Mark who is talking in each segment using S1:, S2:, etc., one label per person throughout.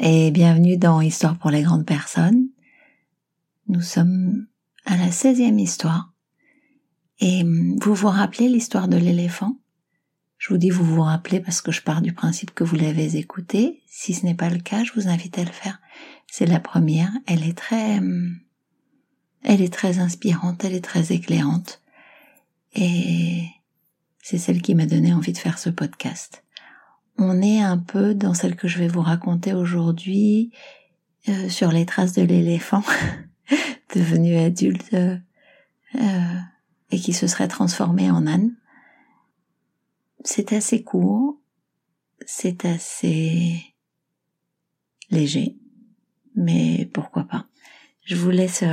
S1: et bienvenue dans Histoire pour les grandes personnes. Nous sommes à la 16e histoire et vous vous rappelez l'histoire de l'éléphant? Je vous dis vous vous rappelez parce que je pars du principe que vous l'avez écouté. Si ce n'est pas le cas, je vous invite à le faire. C'est la première, elle est très elle est très inspirante, elle est très éclairante et c'est celle qui m'a donné envie de faire ce podcast on est un peu dans celle que je vais vous raconter aujourd'hui euh, sur les traces de l'éléphant devenu adulte euh, euh, et qui se serait transformé en âne. C'est assez court, c'est assez léger, mais pourquoi pas. Je vous laisse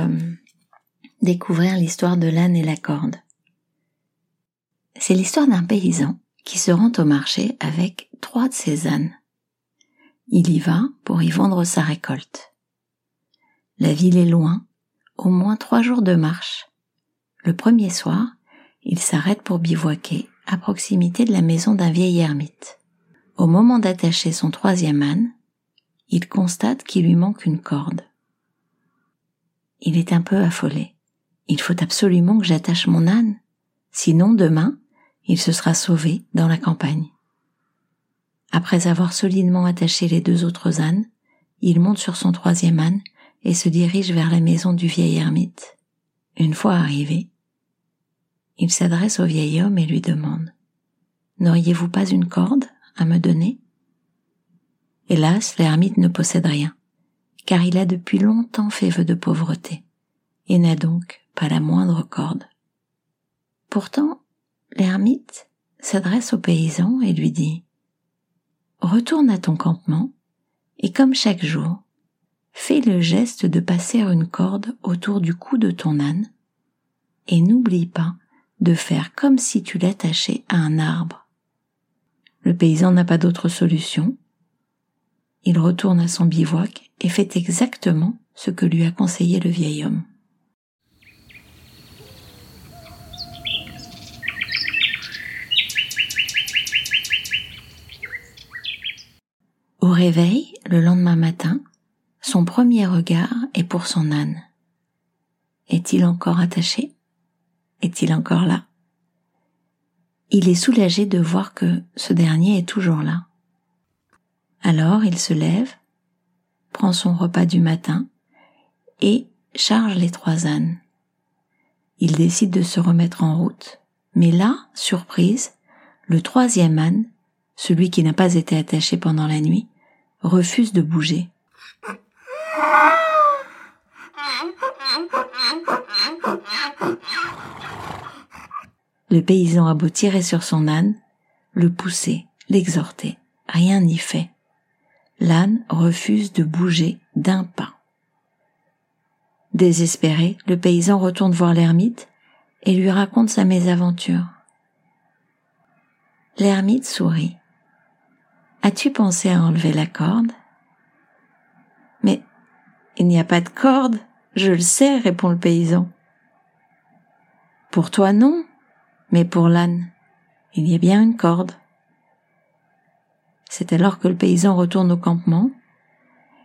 S1: découvrir l'histoire de l'âne et la corde. C'est l'histoire d'un paysan qui se rend au marché avec trois de ses ânes. Il y va pour y vendre sa récolte. La ville est loin, au moins trois jours de marche. Le premier soir, il s'arrête pour bivouaquer à proximité de la maison d'un vieil ermite. Au moment d'attacher son troisième âne, il constate qu'il lui manque une corde. Il est un peu affolé. Il faut absolument que j'attache mon âne, sinon demain, il se sera sauvé dans la campagne. Après avoir solidement attaché les deux autres ânes, il monte sur son troisième âne et se dirige vers la maison du vieil ermite. Une fois arrivé, il s'adresse au vieil homme et lui demande N'auriez-vous pas une corde à me donner? Hélas, l'ermite ne possède rien, car il a depuis longtemps fait vœu de pauvreté, et n'a donc pas la moindre corde. Pourtant, l'ermite s'adresse au paysan et lui dit Retourne à ton campement et comme chaque jour, fais le geste de passer une corde autour du cou de ton âne et n'oublie pas de faire comme si tu l'attachais à un arbre. Le paysan n'a pas d'autre solution. Il retourne à son bivouac et fait exactement ce que lui a conseillé le vieil homme. Au réveil, le lendemain matin, son premier regard est pour son âne. Est-il encore attaché? Est-il encore là? Il est soulagé de voir que ce dernier est toujours là. Alors il se lève, prend son repas du matin et charge les trois ânes. Il décide de se remettre en route, mais là, surprise, le troisième âne, celui qui n'a pas été attaché pendant la nuit, refuse de bouger. Le paysan a beau tirer sur son âne, le pousser, l'exhorter, rien n'y fait. L'âne refuse de bouger d'un pas. Désespéré, le paysan retourne voir l'ermite et lui raconte sa mésaventure. L'ermite sourit. As-tu pensé à enlever la corde? Mais il n'y a pas de corde, je le sais, répond le paysan. Pour toi non, mais pour l'âne, il y a bien une corde. C'est alors que le paysan retourne au campement,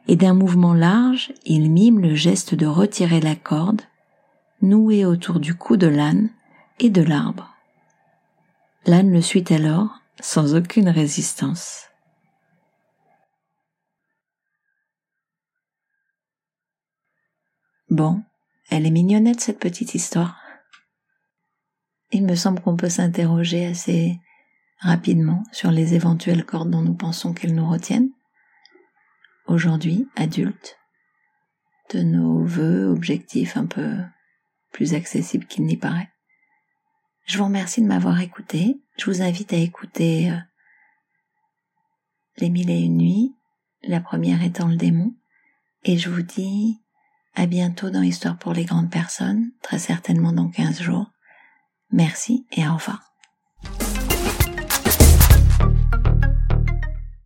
S1: et d'un mouvement large, il mime le geste de retirer la corde, nouée autour du cou de l'âne et de l'arbre. L'âne le suit alors sans aucune résistance. Bon, elle est mignonnette cette petite histoire. Il me semble qu'on peut s'interroger assez rapidement sur les éventuelles cordes dont nous pensons qu'elles nous retiennent. Aujourd'hui, adultes, de nos voeux, objectifs un peu plus accessibles qu'il n'y paraît. Je vous remercie de m'avoir écouté. Je vous invite à écouter euh, Les mille et une nuits, la première étant le démon, et je vous dis à bientôt dans Histoire pour les grandes personnes, très certainement dans 15 jours. Merci et au revoir.